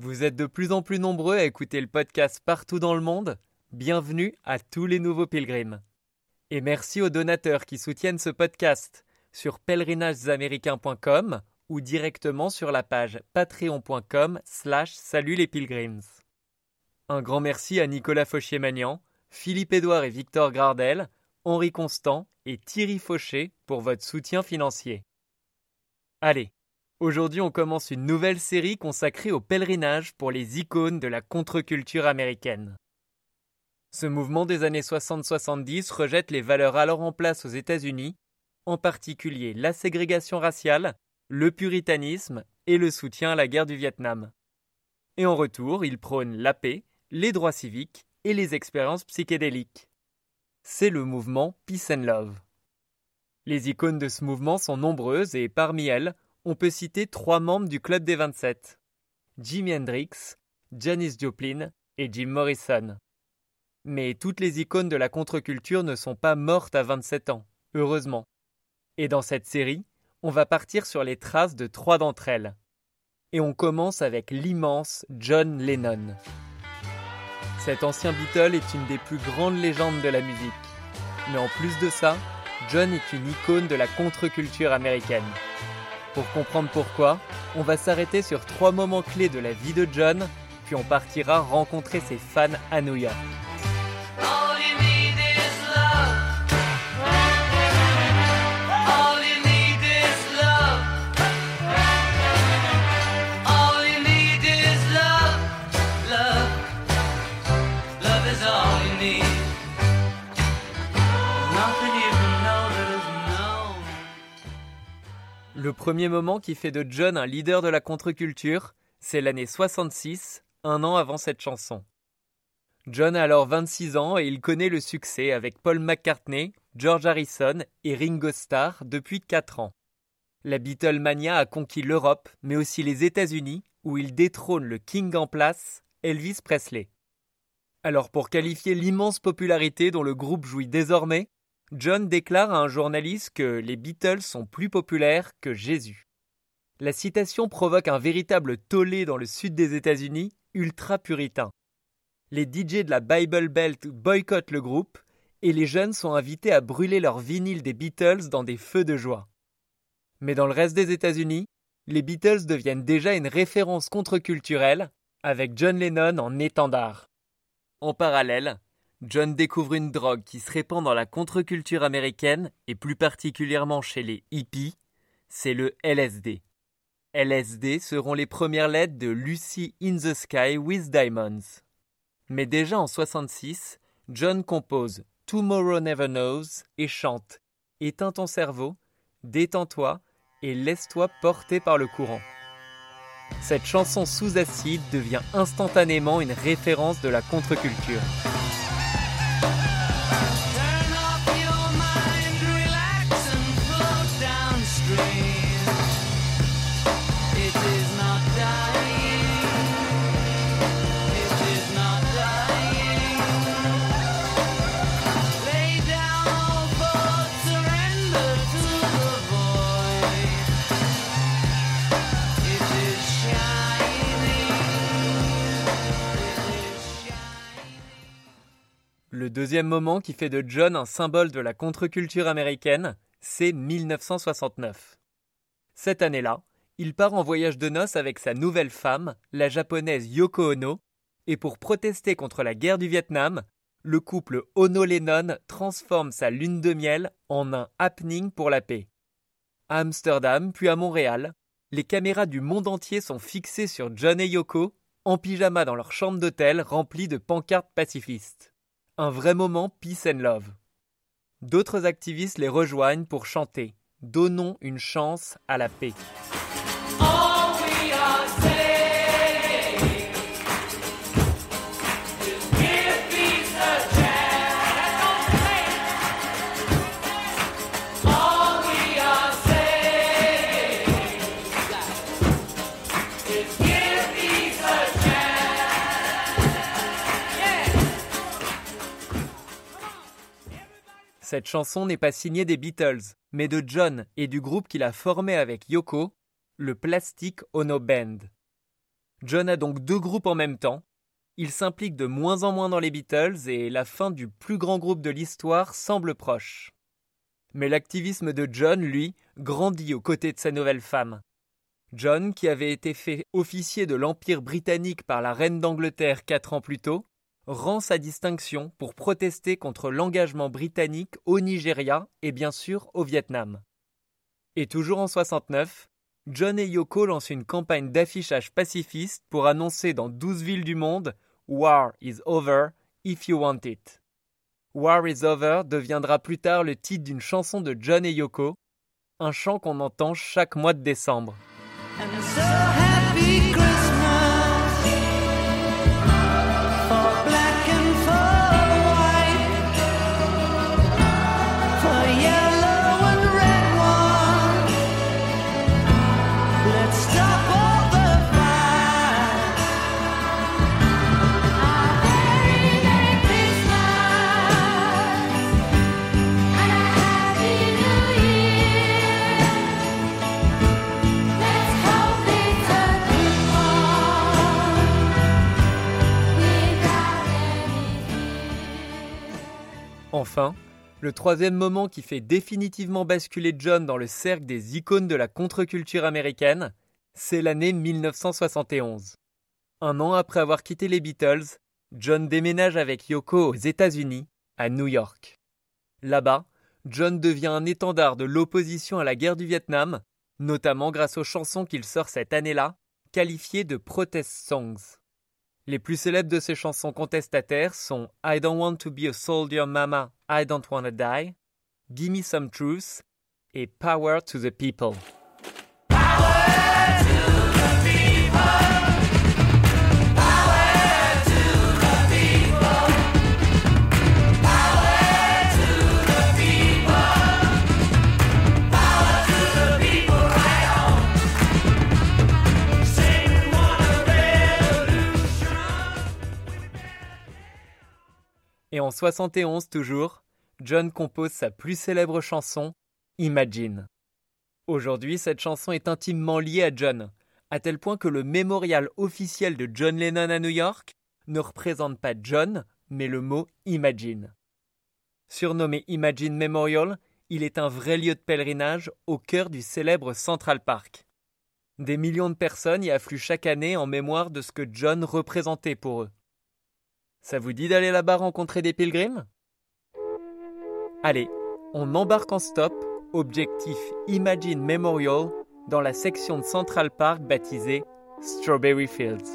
Vous êtes de plus en plus nombreux à écouter le podcast partout dans le monde. Bienvenue à tous les nouveaux pilgrims. Et merci aux donateurs qui soutiennent ce podcast sur pèlerinagesaméricains.com ou directement sur la page patreon.com slash salut les pilgrims. Un grand merci à Nicolas Fauchier-Magnan, Philippe Édouard et Victor Gardel, Henri Constant et Thierry Fauché pour votre soutien financier. Allez, aujourd'hui on commence une nouvelle série consacrée au pèlerinage pour les icônes de la contre-culture américaine. Ce mouvement des années 60-70 rejette les valeurs alors en place aux États-Unis, en particulier la ségrégation raciale, le puritanisme et le soutien à la guerre du Vietnam. Et en retour, il prône la paix, les droits civiques et les expériences psychédéliques. C'est le mouvement Peace and Love. Les icônes de ce mouvement sont nombreuses et parmi elles, on peut citer trois membres du Club des 27 Jimi Hendrix, Janis Joplin et Jim Morrison. Mais toutes les icônes de la contre-culture ne sont pas mortes à 27 ans, heureusement. Et dans cette série, on va partir sur les traces de trois d'entre elles. Et on commence avec l'immense John Lennon. Cet ancien Beatle est une des plus grandes légendes de la musique. Mais en plus de ça, John est une icône de la contre-culture américaine. Pour comprendre pourquoi, on va s'arrêter sur trois moments clés de la vie de John, puis on partira rencontrer ses fans à New York. Le premier moment qui fait de John un leader de la contre-culture, c'est l'année 66, un an avant cette chanson. John a alors 26 ans et il connaît le succès avec Paul McCartney, George Harrison et Ringo Starr depuis 4 ans. La Beatlemania a conquis l'Europe, mais aussi les États-Unis, où il détrône le king en place, Elvis Presley. Alors pour qualifier l'immense popularité dont le groupe jouit désormais, John déclare à un journaliste que les Beatles sont plus populaires que Jésus. La citation provoque un véritable tollé dans le sud des États-Unis, ultra puritain. Les DJ de la Bible Belt boycottent le groupe et les jeunes sont invités à brûler leurs vinyles des Beatles dans des feux de joie. Mais dans le reste des États-Unis, les Beatles deviennent déjà une référence contre-culturelle avec John Lennon en étendard. En parallèle, John découvre une drogue qui se répand dans la contre-culture américaine et plus particulièrement chez les hippies, c'est le LSD. LSD seront les premières lettres de Lucy in the Sky with Diamonds. Mais déjà en 66, John compose Tomorrow Never Knows et chante Éteins ton cerveau, détends-toi et laisse-toi porter par le courant. Cette chanson sous acide devient instantanément une référence de la contre-culture. Le deuxième moment qui fait de John un symbole de la contre-culture américaine, c'est 1969. Cette année-là, il part en voyage de noces avec sa nouvelle femme, la japonaise Yoko Ono, Et pour protester contre la guerre du Vietnam, le couple Ono-Lennon transforme sa lune de miel en un happening pour la paix. À Amsterdam, puis à Montréal, les caméras du monde entier sont fixées sur John et Yoko, en pyjama dans leur chambre d'hôtel remplie de pancartes pacifistes. Un vrai moment peace and love. D'autres activistes les rejoignent pour chanter Donnons une chance à la paix. Cette chanson n'est pas signée des Beatles, mais de John et du groupe qu'il a formé avec Yoko, le Plastic Ono Band. John a donc deux groupes en même temps. Il s'implique de moins en moins dans les Beatles et la fin du plus grand groupe de l'histoire semble proche. Mais l'activisme de John, lui, grandit aux côtés de sa nouvelle femme. John, qui avait été fait officier de l'Empire britannique par la reine d'Angleterre quatre ans plus tôt, rend sa distinction pour protester contre l'engagement britannique au Nigeria et bien sûr au Vietnam. Et toujours en 69, John et Yoko lancent une campagne d'affichage pacifiste pour annoncer dans 12 villes du monde War is over if you want it. War is over deviendra plus tard le titre d'une chanson de John et Yoko, un chant qu'on entend chaque mois de décembre. Enfin, le troisième moment qui fait définitivement basculer John dans le cercle des icônes de la contre-culture américaine, c'est l'année 1971. Un an après avoir quitté les Beatles, John déménage avec Yoko aux États-Unis, à New York. Là-bas, John devient un étendard de l'opposition à la guerre du Vietnam, notamment grâce aux chansons qu'il sort cette année-là, qualifiées de protest songs. Les plus célèbres de ces chansons contestataires sont I Don't Want to Be a Soldier Mama, I Don't Wanna Die, Gimme Some Truth et Power to the People. En 71 toujours, John compose sa plus célèbre chanson, Imagine. Aujourd'hui, cette chanson est intimement liée à John, à tel point que le mémorial officiel de John Lennon à New York ne représente pas John, mais le mot Imagine. Surnommé Imagine Memorial, il est un vrai lieu de pèlerinage au cœur du célèbre Central Park. Des millions de personnes y affluent chaque année en mémoire de ce que John représentait pour eux. Ça vous dit d'aller là-bas rencontrer des pilgrims Allez, on embarque en stop, objectif Imagine Memorial, dans la section de Central Park baptisée Strawberry Fields.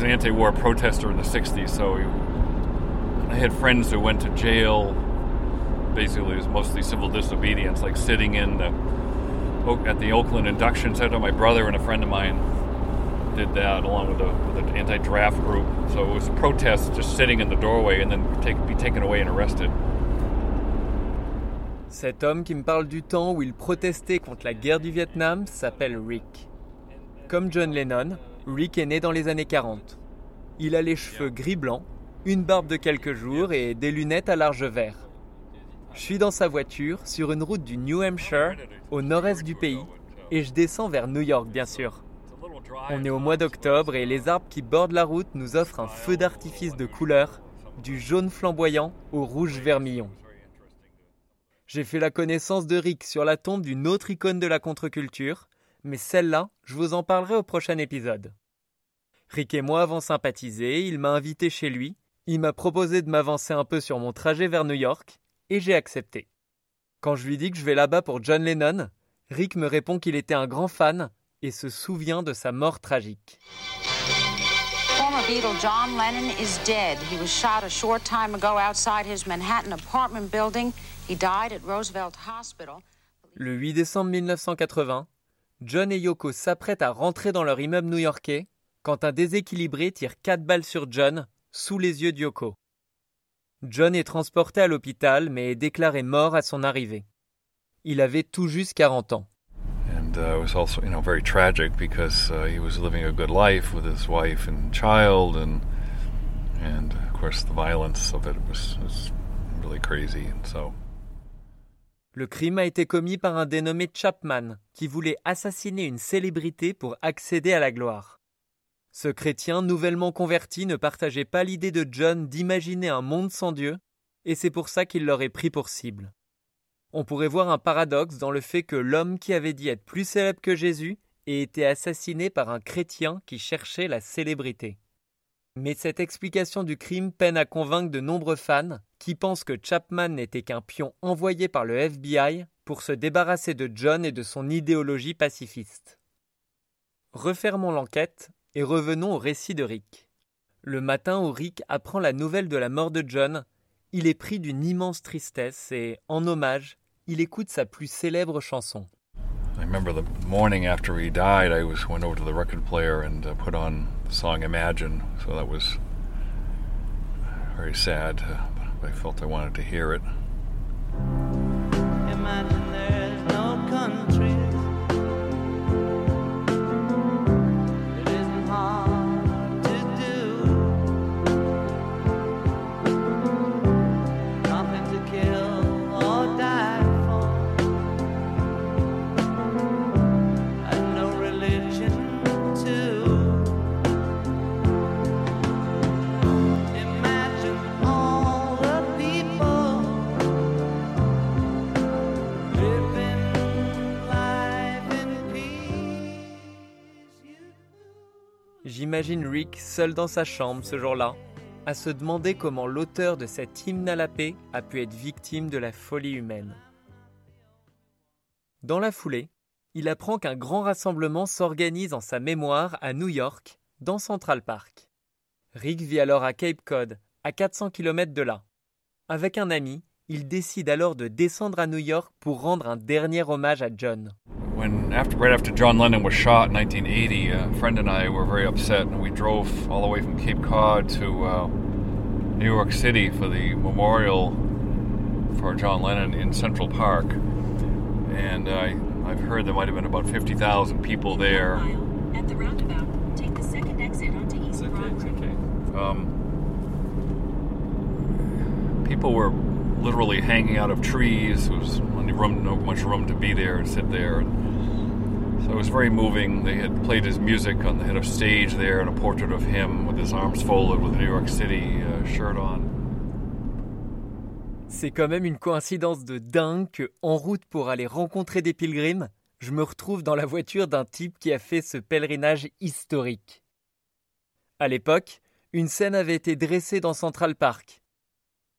Was an anti-war protester in the '60s, so I had friends who went to jail. Basically, it was mostly civil disobedience, like sitting in the at the Oakland Induction Center. My brother and a friend of mine did that along with, a, with an anti-draft group. So it was a protest, just sitting in the doorway and then take, be taken away and arrested. Cet homme qui me parle du temps où il protestait contre la guerre du Vietnam s'appelle Rick. Comme John Lennon, Rick est né dans les années 40. Il a les cheveux gris-blanc, une barbe de quelques jours et des lunettes à large vert. Je suis dans sa voiture sur une route du New Hampshire, au nord-est du pays, et je descends vers New York bien sûr. On est au mois d'octobre et les arbres qui bordent la route nous offrent un feu d'artifice de couleur, du jaune flamboyant au rouge vermillon. J'ai fait la connaissance de Rick sur la tombe d'une autre icône de la contre-culture, mais celle-là, je vous en parlerai au prochain épisode. Rick et moi avons sympathisé, il m'a invité chez lui, il m'a proposé de m'avancer un peu sur mon trajet vers New York, et j'ai accepté. Quand je lui dis que je vais là-bas pour John Lennon, Rick me répond qu'il était un grand fan et se souvient de sa mort tragique. Former Beatle John Lennon is dead. He was shot a short time ago outside his Manhattan apartment building. He died at Roosevelt Hospital. Le 8 décembre 1980, John et Yoko s'apprêtent à rentrer dans leur immeuble new-yorkais quand un déséquilibré tire quatre balles sur John sous les yeux de Yoko. John est transporté à l'hôpital mais est déclaré mort à son arrivée. Il avait tout juste 40 ans. And uh, it was also, you know, very tragic because uh, he was living a good life with his wife and child, and and of course the violence of it was, was really crazy. And so, Le crime a été commis par un dénommé Chapman qui voulait assassiner une célébrité pour accéder à la gloire. Ce chrétien nouvellement converti ne partageait pas l'idée de John d'imaginer un monde sans Dieu, et c'est pour ça qu'il l'aurait pris pour cible. On pourrait voir un paradoxe dans le fait que l'homme qui avait dit être plus célèbre que Jésus ait été assassiné par un chrétien qui cherchait la célébrité. Mais cette explication du crime peine à convaincre de nombreux fans qui pensent que Chapman n'était qu'un pion envoyé par le FBI pour se débarrasser de John et de son idéologie pacifiste. Refermons l'enquête et revenons au récit de Rick. Le matin où Rick apprend la nouvelle de la mort de John, il est pris d'une immense tristesse et, en hommage, il écoute sa plus célèbre chanson. I remember the morning after he died, I was went over to the record player and uh, put on the song "Imagine." So that was very sad, uh, but I felt I wanted to hear it. Imagine J'imagine Rick seul dans sa chambre ce jour-là, à se demander comment l'auteur de cet hymne à la paix a pu être victime de la folie humaine. Dans la foulée, il apprend qu'un grand rassemblement s'organise en sa mémoire à New York, dans Central Park. Rick vit alors à Cape Cod, à 400 km de là. Avec un ami, il décide alors de descendre à New York pour rendre un dernier hommage à John. When after right after John Lennon was shot in 1980, a friend and I were very upset, and we drove all the way from Cape Cod to uh, New York City for the memorial for John Lennon in Central Park. And I, I've heard there might have been about 50,000 people there. At the roundabout, take the second exit onto East Broadway. Um, people were literally hanging out of trees. There was only room, no much room to be there and sit there. So it was very moving. They had played his music on the head of stage there, and a portrait of him with his arms folded, with a New York City uh, shirt on. C'est quand même une coïncidence de dingue que, en route pour aller rencontrer des pilgrims, je me retrouve dans la voiture d'un type qui a fait ce pèlerinage historique. À l'époque, une scène avait été dressée dans Central Park.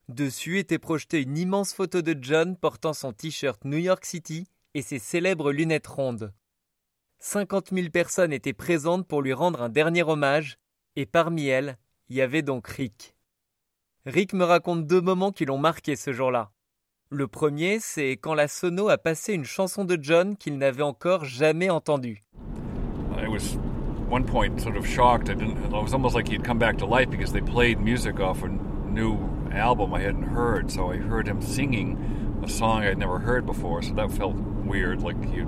Dessus était projetée une immense photo de John portant son t-shirt New York City et ses célèbres lunettes rondes. 50 000 personnes étaient présentes pour lui rendre un dernier hommage, et parmi elles, il y avait donc Rick. Rick me raconte deux moments qui l'ont marqué ce jour-là. Le premier, c'est quand la sono a passé une chanson de John qu'il n'avait encore jamais entendue. I was one point sort of shocked. I didn't. It was almost like he'd come back to life because they played music off a new album I hadn't heard. So I heard him singing a song I'd never heard before. So that felt weird, like he'd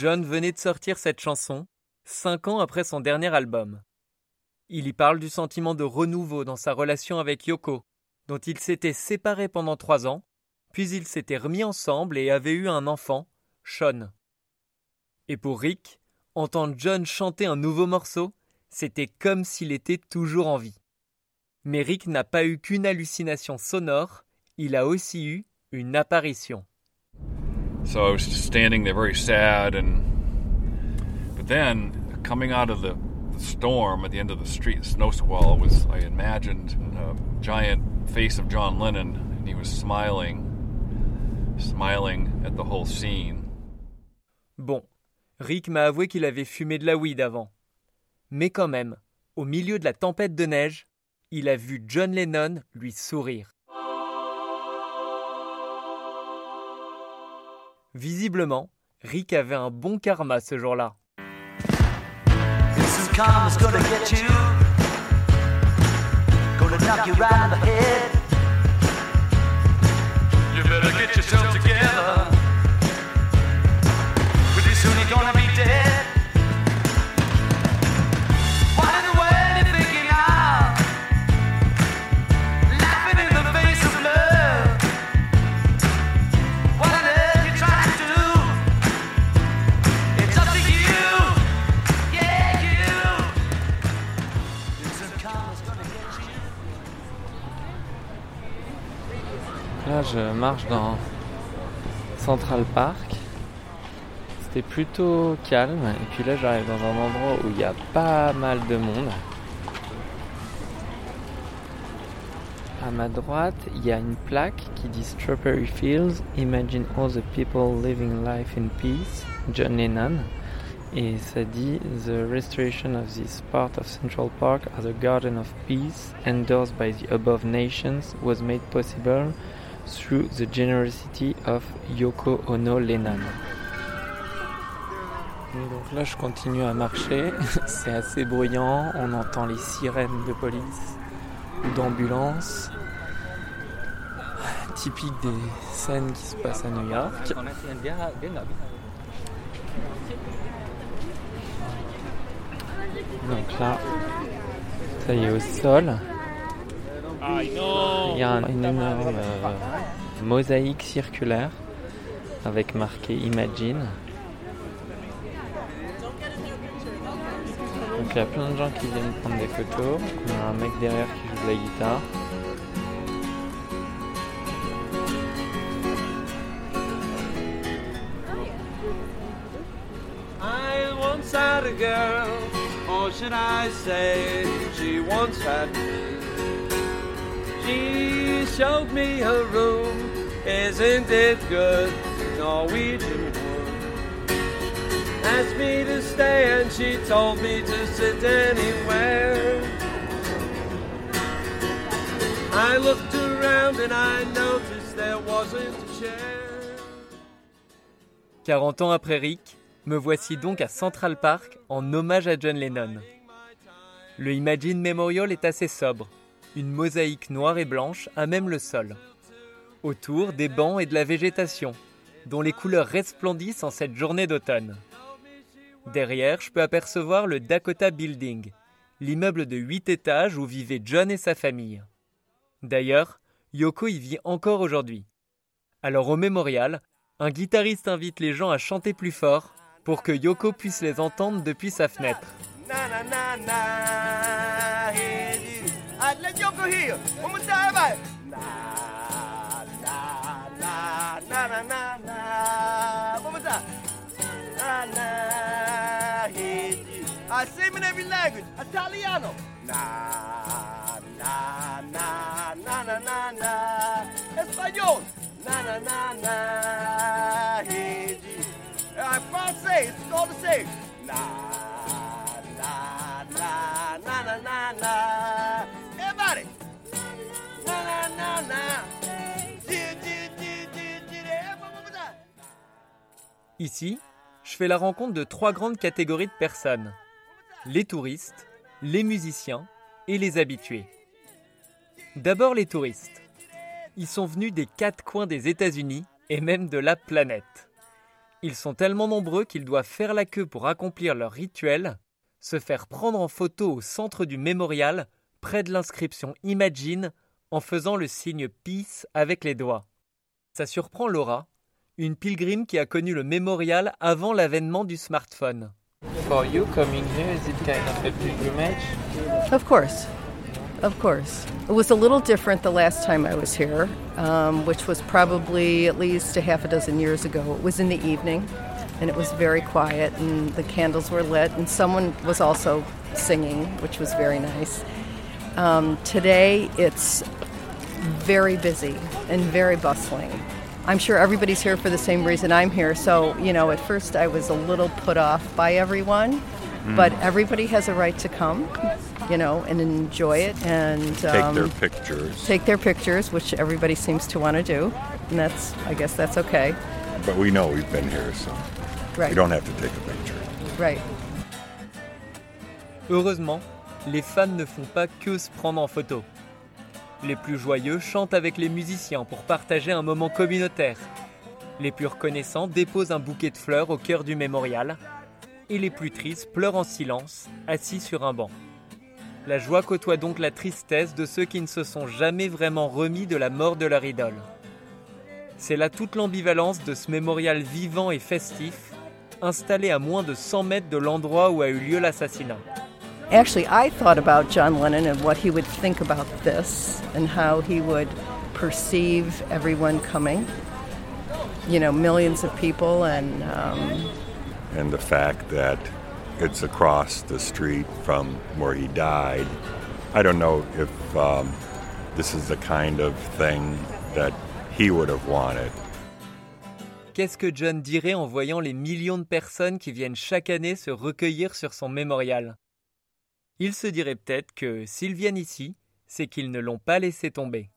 John venait de sortir cette chanson, cinq ans après son dernier album. Il y parle du sentiment de renouveau dans sa relation avec Yoko, dont il s'était séparé pendant trois ans, puis ils s'étaient remis ensemble et avaient eu un enfant, Sean. Et pour Rick, entendre John chanter un nouveau morceau, c'était comme s'il était toujours en vie. Mais Rick n'a pas eu qu'une hallucination sonore, il a aussi eu une apparition. So I was just standing there very sad and but then coming out of the, the storm at the end of the street snow squall was I imagined a giant face of John Lennon and he was smiling smiling at the whole scene. Bon, Rick m'a avoué qu'il avait fumé de la weed avant. Mais quand même, au milieu de la tempête de neige, il a vu John Lennon lui sourire. Visiblement, Rick avait un bon karma ce jour-là. You better get yourself together. Je marche dans Central Park. C'était plutôt calme. Et puis là, j'arrive dans un endroit où il y a pas mal de monde. À ma droite, il y a une plaque qui dit Strawberry Fields, Imagine all the people living life in peace, John Lennon. Et ça dit The restoration of this part of Central Park as a garden of peace, endorsed by the above nations, was made possible through the generosity of Yoko Ono Lennon. Et donc là, je continue à marcher. C'est assez bruyant. On entend les sirènes de police ou d'ambulance. Typique des scènes qui se passent à New York. Donc là, ça y est au sol. Il y a un- énorme euh, mosaïque circulaire avec marqué Imagine. Donc il y a plein de gens qui viennent prendre des photos. Il y a un mec derrière qui joue de la guitare. I had a girl, or should I say, she had isn't it good? Norwegian wood. Asked me to stay, and she told me to sit anywhere. I looked around and I noticed there wasn't a chair. 40 ans après Rick, me voici donc à Central Park en hommage à John Lennon. Le Imagine Memorial est assez sobre, une mosaïque noire et blanche à même le sol. Autour, des bancs et de la végétation, dont les couleurs resplendissent en cette journée d'automne. Derrière, je peux apercevoir le Dakota Building, l'immeuble de 8 étages où vivaient John et sa famille. D'ailleurs, Yoko y vit encore aujourd'hui. Alors au mémorial, un guitariste invite les gens à chanter plus fort pour que Yoko puisse les entendre depuis sa fenêtre. Na na na na na. One more time. Na na, hey, dee. Uh, sing in every language. Italiano. Na na na na na na na. Español. Na na na na, hey, dee. Uh, Francais, it's all the same. Na na Ici, je fais la rencontre de trois grandes catégories de personnes. Les touristes, les musiciens et les habitués. D'abord les touristes. Ils sont venus des quatre coins des États-Unis et même de la planète. Ils sont tellement nombreux qu'ils doivent faire la queue pour accomplir leur rituel, se faire prendre en photo au centre du mémorial, près de l'inscription Imagine, en faisant le signe Peace avec les doigts. Ça surprend Laura, une pilgrime qui a connu le mémorial avant l'avènement du smartphone. For you, coming here, is it kind of a pilgrimage? Of course. Of course. It was a little different the last time I was here, um, which was probably at least a half a dozen years ago. It was in the evening, and it was very quiet, and the candles were lit, and someone was also singing, which was very nice. Um, today, it's very busy and very bustling. I'm sure everybody's here for the same reason I'm here. So, you know, at first I was a little put off by everyone, but everybody has a right to come, you know, and enjoy it and Take um, their pictures. take their pictures, which everybody seems to want to do. And that's, I guess that's okay. But we know we've been here, so Right. you don't have to take a picture. Right. Heureusement, les fans ne font pas que se prendre en photo. Les plus joyeux chantent avec les musiciens pour partager un moment communautaire. Les plus reconnaissants déposent un bouquet de fleurs au cœur du mémorial. Et les plus tristes pleurent en silence, assis sur un banc. La joie côtoie donc la tristesse de ceux qui ne se sont jamais vraiment remis de la mort de leur idole. C'est là toute l'ambivalence de ce mémorial vivant et festif, installé à moins de 100 mètres de l'endroit où a eu lieu l'assassinat. Actually, I thought about John Lennon and what he would think about this and how he would perceive everyone coming. You know, millions of people, and um, And the fact that it's across the street from where he died, I don't know if um, this is the kind of thing that he would have wanted. Qu'est-ce que John dirait en voyant les millions de personnes qui viennent chaque année se recueillir sur son mémorial Il se dirait peut-être que s'ils viennent ici, c'est qu'ils ne l'ont pas laissé tomber.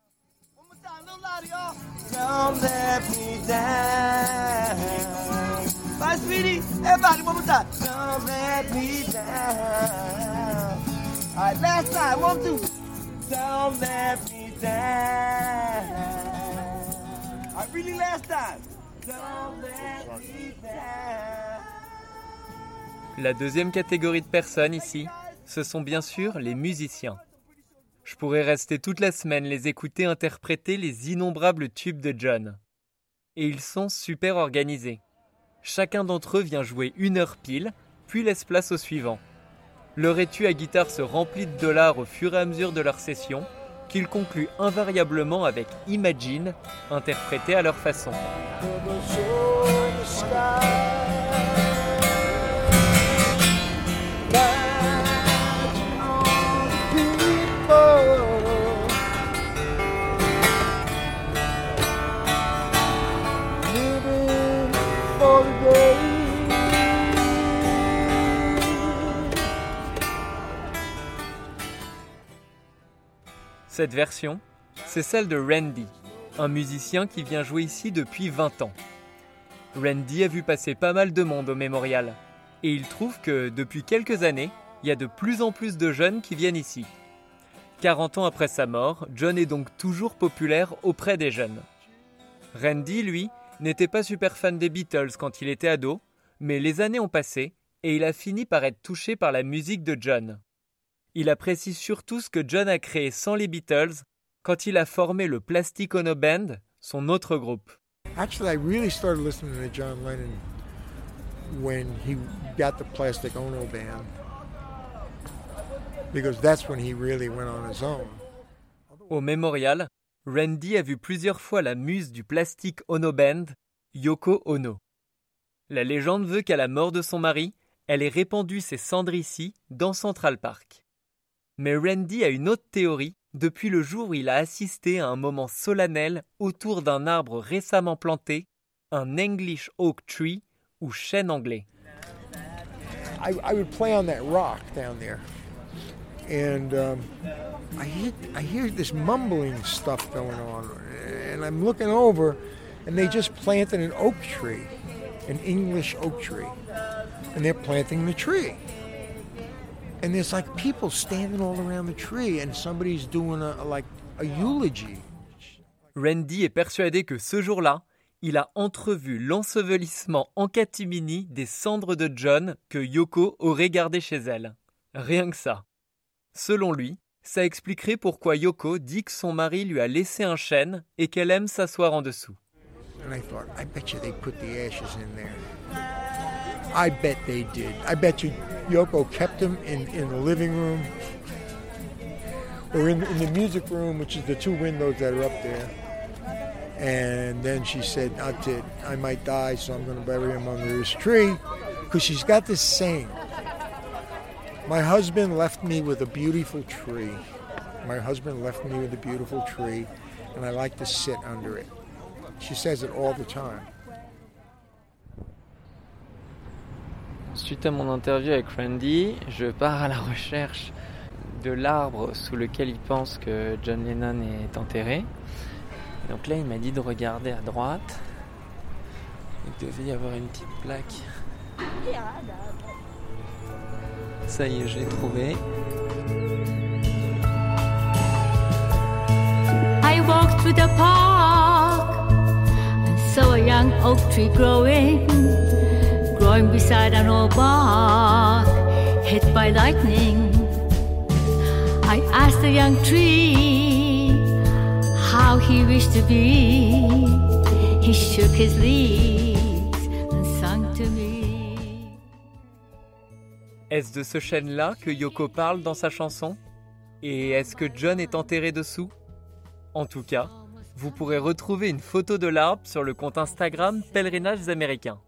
La deuxième catégorie de personnes ici, ce sont bien sûr les musiciens. Je pourrais rester toute la semaine les écouter interpréter les innombrables tubes de John. Et ils sont super organisés. Chacun d'entre eux vient jouer une heure pile, puis laisse place au suivant. Leur étui à guitare se remplit de dollars au fur et à mesure de leur session, qu'ils concluent invariablement avec Imagine, interprété à leur façon. Cette version, c'est celle de Randy, un musicien qui vient jouer ici depuis 20 ans. Randy a vu passer pas mal de monde au mémorial, et il trouve que depuis quelques années, il y a de plus en plus de jeunes qui viennent ici. 40 ans après sa mort, John est donc toujours populaire auprès des jeunes. Randy, lui, n'était pas super fan des Beatles quand il était ado, mais les années ont passé et il a fini par être touché par la musique de John. Il apprécie surtout ce que John a créé sans les Beatles quand il a formé le Plastic Ono Band, son autre groupe. Actually, I really started listening to John Lennon when he got the Plastic Ono band because that's when he really went on his own. Au mémorial, Randy a vu plusieurs fois la muse du Plastic Ono Band, Yoko Ono. La légende veut qu'à la mort de son mari, elle ait répandu ses cendres ici, dans Central Park. Mais Randy a une autre théorie depuis le jour où il a assisté à un moment solennel autour d'un arbre récemment planté, un English Oak Tree ou chêne anglais. I, I would play on that rock down there, and um, I hear I hear this mumbling stuff going on, and I'm looking over, and they just planted an oak tree, an English oak tree, and they're planting the tree. And there's like people standing all around the tree, and somebody's doing a like a eulogy. Randy est persuadé que ce jour-là, il a entrevu l'ensevelissement en catimini des cendres de John que Yoko aurait gardées chez elle. Rien que ça. Selon lui, ça expliquerait pourquoi Yoko dit que son mari lui a laissé un chêne et qu'elle aime s'asseoir en dessous. And I thought, I bet you they put the ashes in there. I bet they did. I bet you Yoko kept them in, in the living room or in, in the music room, which is the two windows that are up there. And then she said, That's it. I might die, so I'm going to bury him under this tree. Because she's got this saying My husband left me with a beautiful tree. My husband left me with a beautiful tree, and I like to sit under it. She says it all the time. Suite à mon interview avec Randy, je pars à la recherche de l'arbre sous lequel il pense que John Lennon est enterré. Donc là, il m'a dit de regarder à droite. Il devait y avoir une petite plaque. Ça y est, je l'ai trouvé. Oak tree growing, beside an old hit by lightning. I asked the young tree how he wished to be. He shook his leaves and to me. Est-ce de ce chêne-là que Yoko parle dans sa chanson? Et est-ce que John est enterré dessous? En tout cas, vous pourrez retrouver une photo de l'arbre sur le compte Instagram Pèlerinages américains.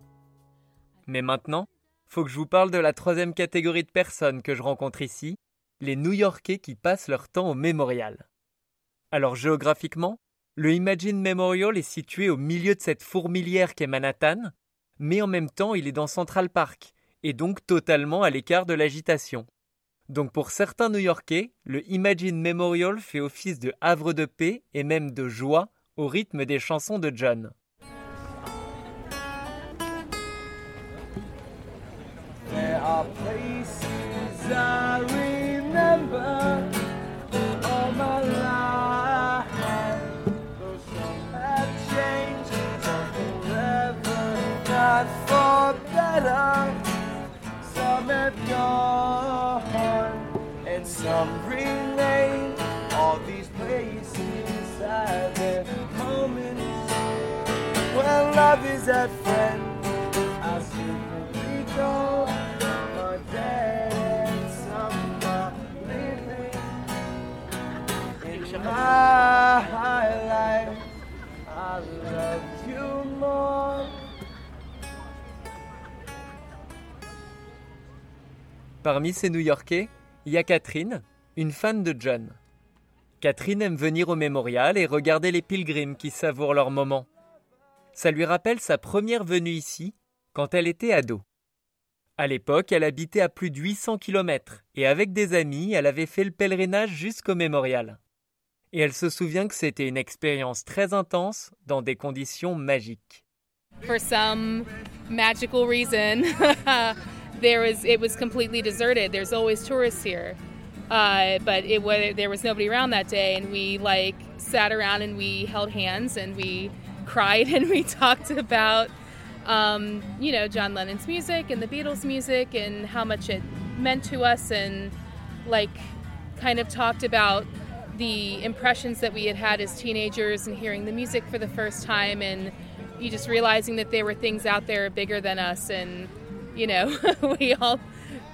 Mais maintenant, faut que je vous parle de la troisième catégorie de personnes que je rencontre ici, les New-Yorkais qui passent leur temps au mémorial. Alors géographiquement, le Imagine Memorial est situé au milieu de cette fourmilière qu'est Manhattan, mais en même temps il est dans Central Park, et donc totalement à l'écart de l'agitation. Donc pour certains New-Yorkais, le Imagine Memorial fait office de havre de paix et même de joie au rythme des chansons de John. Are places I remember all my life. Though some have changed, some forever, not for better. Some have gone, and some remain. All these places have their moments when love is at friend. Parmi ces New-Yorkais, il y a Catherine, une fan de John. Catherine aime venir au mémorial et regarder les pilgrims qui savourent leur moment. Ça lui rappelle sa première venue ici, quand elle était ado. À l'époque, elle habitait à plus de 800 km et avec des amis, elle avait fait le pèlerinage jusqu'au mémorial. Et elle se souvient que c'était une expérience très intense dans des conditions magiques. there was it was completely deserted. There's always tourists here. Uh, but it was there was nobody around that day and we like sat around and we held hands and we cried and we talked about um, you know john lennon's music and the beatles music and how much it meant to us and like kind of talked about the impressions that we had had as teenagers and hearing the music for the first time and you just realizing that there were things out there bigger than us and you know we all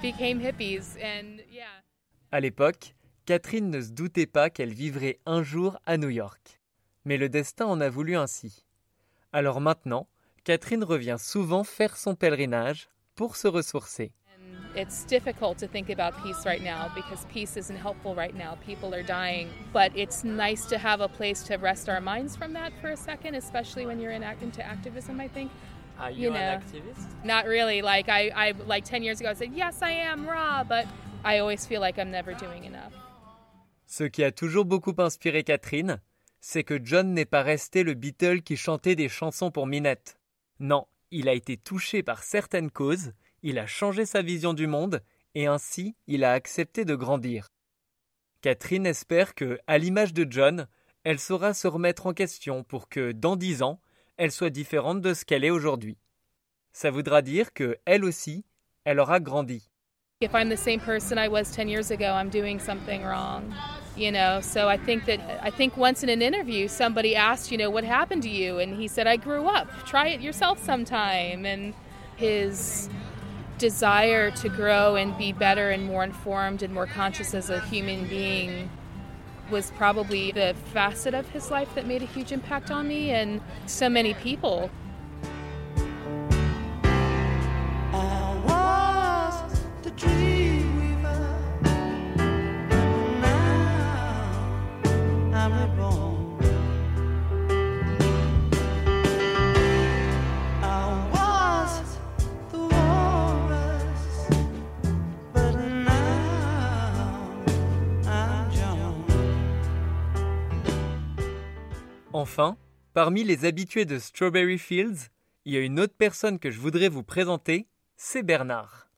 became hippies and yeah À l'époque, Catherine ne se doutait pas qu'elle vivrait un jour à New York. Mais le destin en a voulu ainsi. Alors maintenant, Catherine revient souvent faire son pèlerinage pour se ressourcer. it's difficult to think about peace right now because peace isn't helpful right now people are dying but it's nice to have a place to rest our minds from that for a second especially when you're in into activism i think Are you you an know, activist? not really like I, I like 10 years ago i said yes i am raw but i always feel like i'm never doing enough Ce qui a toujours beaucoup inspiré Catherine, c'est que John n'est pas resté le Beatle qui chantait des chansons pour Minette. Non, il a été touché par certaines causes, il a changé sa vision du monde, et ainsi il a accepté de grandir. Catherine espère que, à l'image de John, elle saura se remettre en question pour que, dans dix ans, elle soit différente de ce qu'elle est aujourd'hui. Ça voudra dire que elle aussi, elle aura grandi. If I'm the same person I was 10 years ago, I'm doing something wrong. You know, so I think that I think once in an interview somebody asked, you know, what happened to you and he said I grew up. Try it yourself sometime and his desire to grow and be better and more informed and more conscious as a human being was probably the facet of his life that made a huge impact on me and so many people. I'm reborn. Enfin, parmi les habitués de Strawberry Fields, il y a une autre personne que je voudrais vous présenter, c'est Bernard.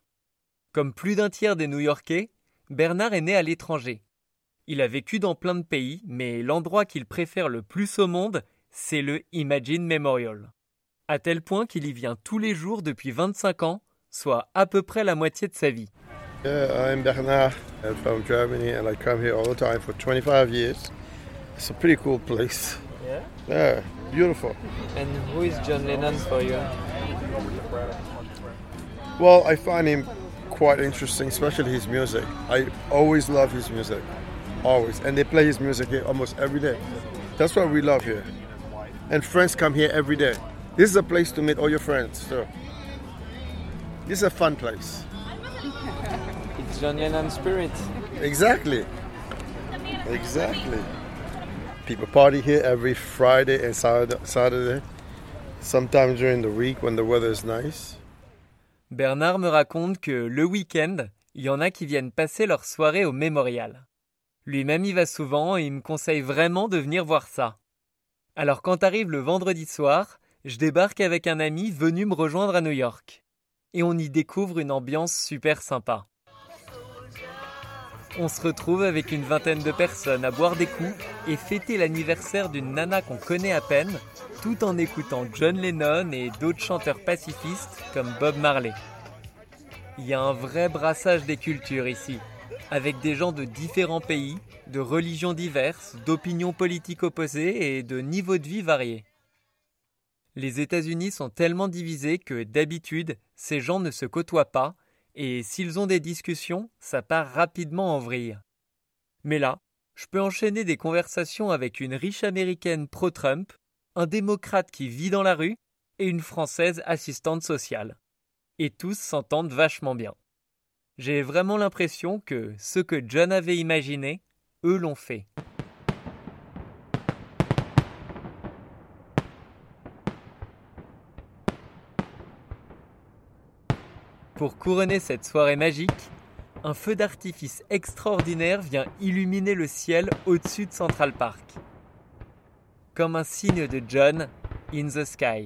Comme plus d'un tiers des New-Yorkais, Bernard est né à l'étranger. Il a vécu dans plein de pays, mais l'endroit qu'il préfère le plus au monde, c'est le Imagine Memorial. À tel point qu'il y vient tous les jours depuis 25 ans, soit à peu près la moitié de sa vie. I'm Bernard. I'm from Germany and I come here all the time for 25 years. It's a pretty cool. Yeah? Beautiful. And who is John Lennon for you? Well, I find him quite interesting, especially his music. I always love his music. Always. And they play his music here almost every day. That's what we love here. And friends come here every day. This is a place to meet all your friends. So this is a fun place. It's John Lennon spirit. Exactly. Exactly. People party here every Friday and Saturday-. Sometimes during the week when the weather is nice. Bernard me raconte que le week-end, il y en a qui viennent passer leur soirée au mémorial. Lui-même y va souvent et il me conseille vraiment de venir voir ça. Alors quand arrive le vendredi soir, je débarque avec un ami venu me rejoindre à New York. Et on y découvre une ambiance super sympa. On se retrouve avec une vingtaine de personnes à boire des coups et fêter l'anniversaire d'une nana qu'on connaît à peine, tout en écoutant John Lennon et d'autres chanteurs pacifistes comme Bob Marley. Il y a un vrai brassage des cultures ici, avec des gens de différents pays, de religions diverses, d'opinions politiques opposées et de niveaux de vie variés. Les États-Unis sont tellement divisés que d'habitude, ces gens ne se côtoient pas, et s'ils ont des discussions, ça part rapidement en vrille. Mais là, je peux enchaîner des conversations avec une riche américaine pro-Trump, un démocrate qui vit dans la rue et une française assistante sociale. Et tous s'entendent vachement bien. J'ai vraiment l'impression que ce que John avait imaginé, eux l'ont fait. Pour couronner cette soirée magique, un feu d'artifice extraordinaire vient illuminer le ciel au-dessus de Central Park. Comme un signe de John in the sky.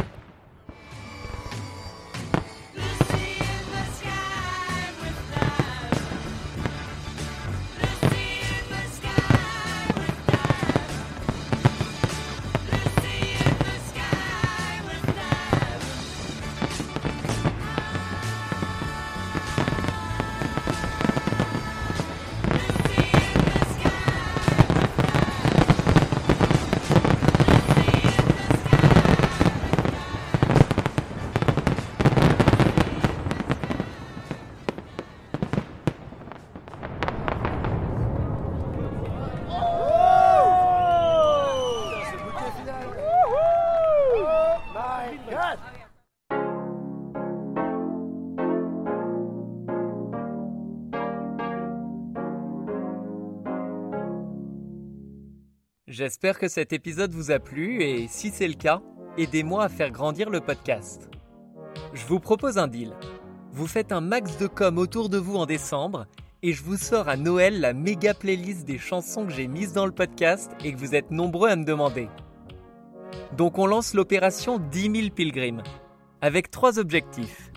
J'espère que cet épisode vous a plu et si c'est le cas, aidez-moi à faire grandir le podcast. Je vous propose un deal. Vous faites un max de com autour de vous en décembre et je vous sors à Noël la méga playlist des chansons que j'ai mises dans le podcast et que vous êtes nombreux à me demander. Donc on lance l'opération 10 000 pilgrims avec trois objectifs.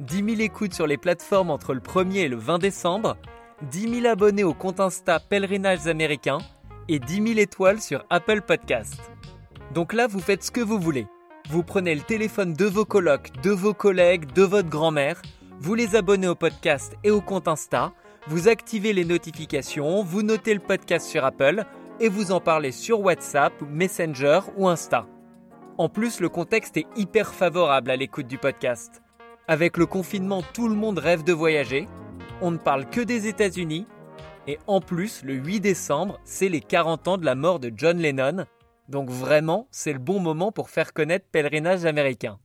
10 000 écoutes sur les plateformes entre le 1er et le 20 décembre, 10 000 abonnés au compte Insta Pèlerinages Américains et 10 000 étoiles sur Apple Podcast. Donc là, vous faites ce que vous voulez. Vous prenez le téléphone de vos colocs, de vos collègues, de votre grand-mère, vous les abonnez au podcast et au compte Insta, vous activez les notifications, vous notez le podcast sur Apple et vous en parlez sur WhatsApp, Messenger ou Insta. En plus, le contexte est hyper favorable à l'écoute du podcast. Avec le confinement, tout le monde rêve de voyager. On ne parle que des États-Unis. Et en plus, le 8 décembre, c'est les 40 ans de la mort de John Lennon. Donc vraiment, c'est le bon moment pour faire connaître Pèlerinage américain.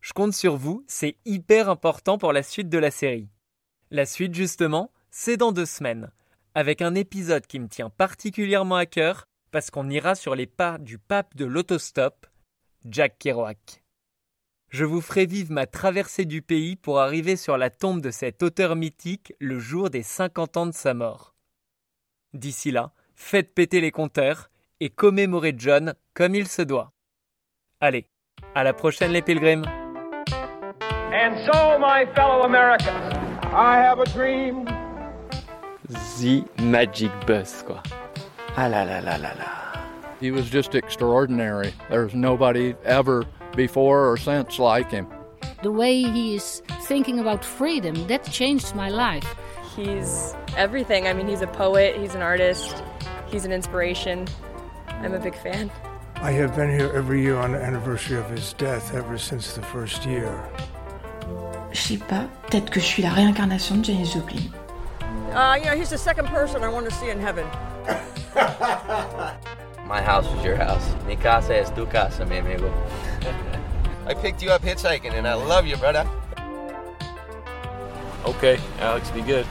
Je compte sur vous, c'est hyper important pour la suite de la série. La suite, justement, c'est dans deux semaines, avec un épisode qui me tient particulièrement à cœur parce qu'on ira sur les pas du pape de l'autostop, Jack Kerouac. Je vous ferai vivre ma traversée du pays pour arriver sur la tombe de cet auteur mythique le jour des 50 ans de sa mort. D'ici là, faites péter les compteurs et commémorez John comme il se doit. Allez, à la prochaine les pilgrims And so, my fellow Americans, I have a dream. The Magic Bus, quoi. Ah là là là là là. He was just extraordinary. There's nobody ever before or since like him. The way he is thinking about freedom, that changed my life. He's everything. I mean, he's a poet, he's an artist, he's an inspiration. I'm a big fan. I have been here every year on the anniversary of his death ever since the first year. Je sais pas, peut-être que je suis la réincarnation de Janis Joplin. Uh, you know, he's the second person I want to see in heaven. My house is your house. Mi casa es tu casa, mi amigo. I picked you up hitchhiking and I love you, brother. Okay, Alex, be good.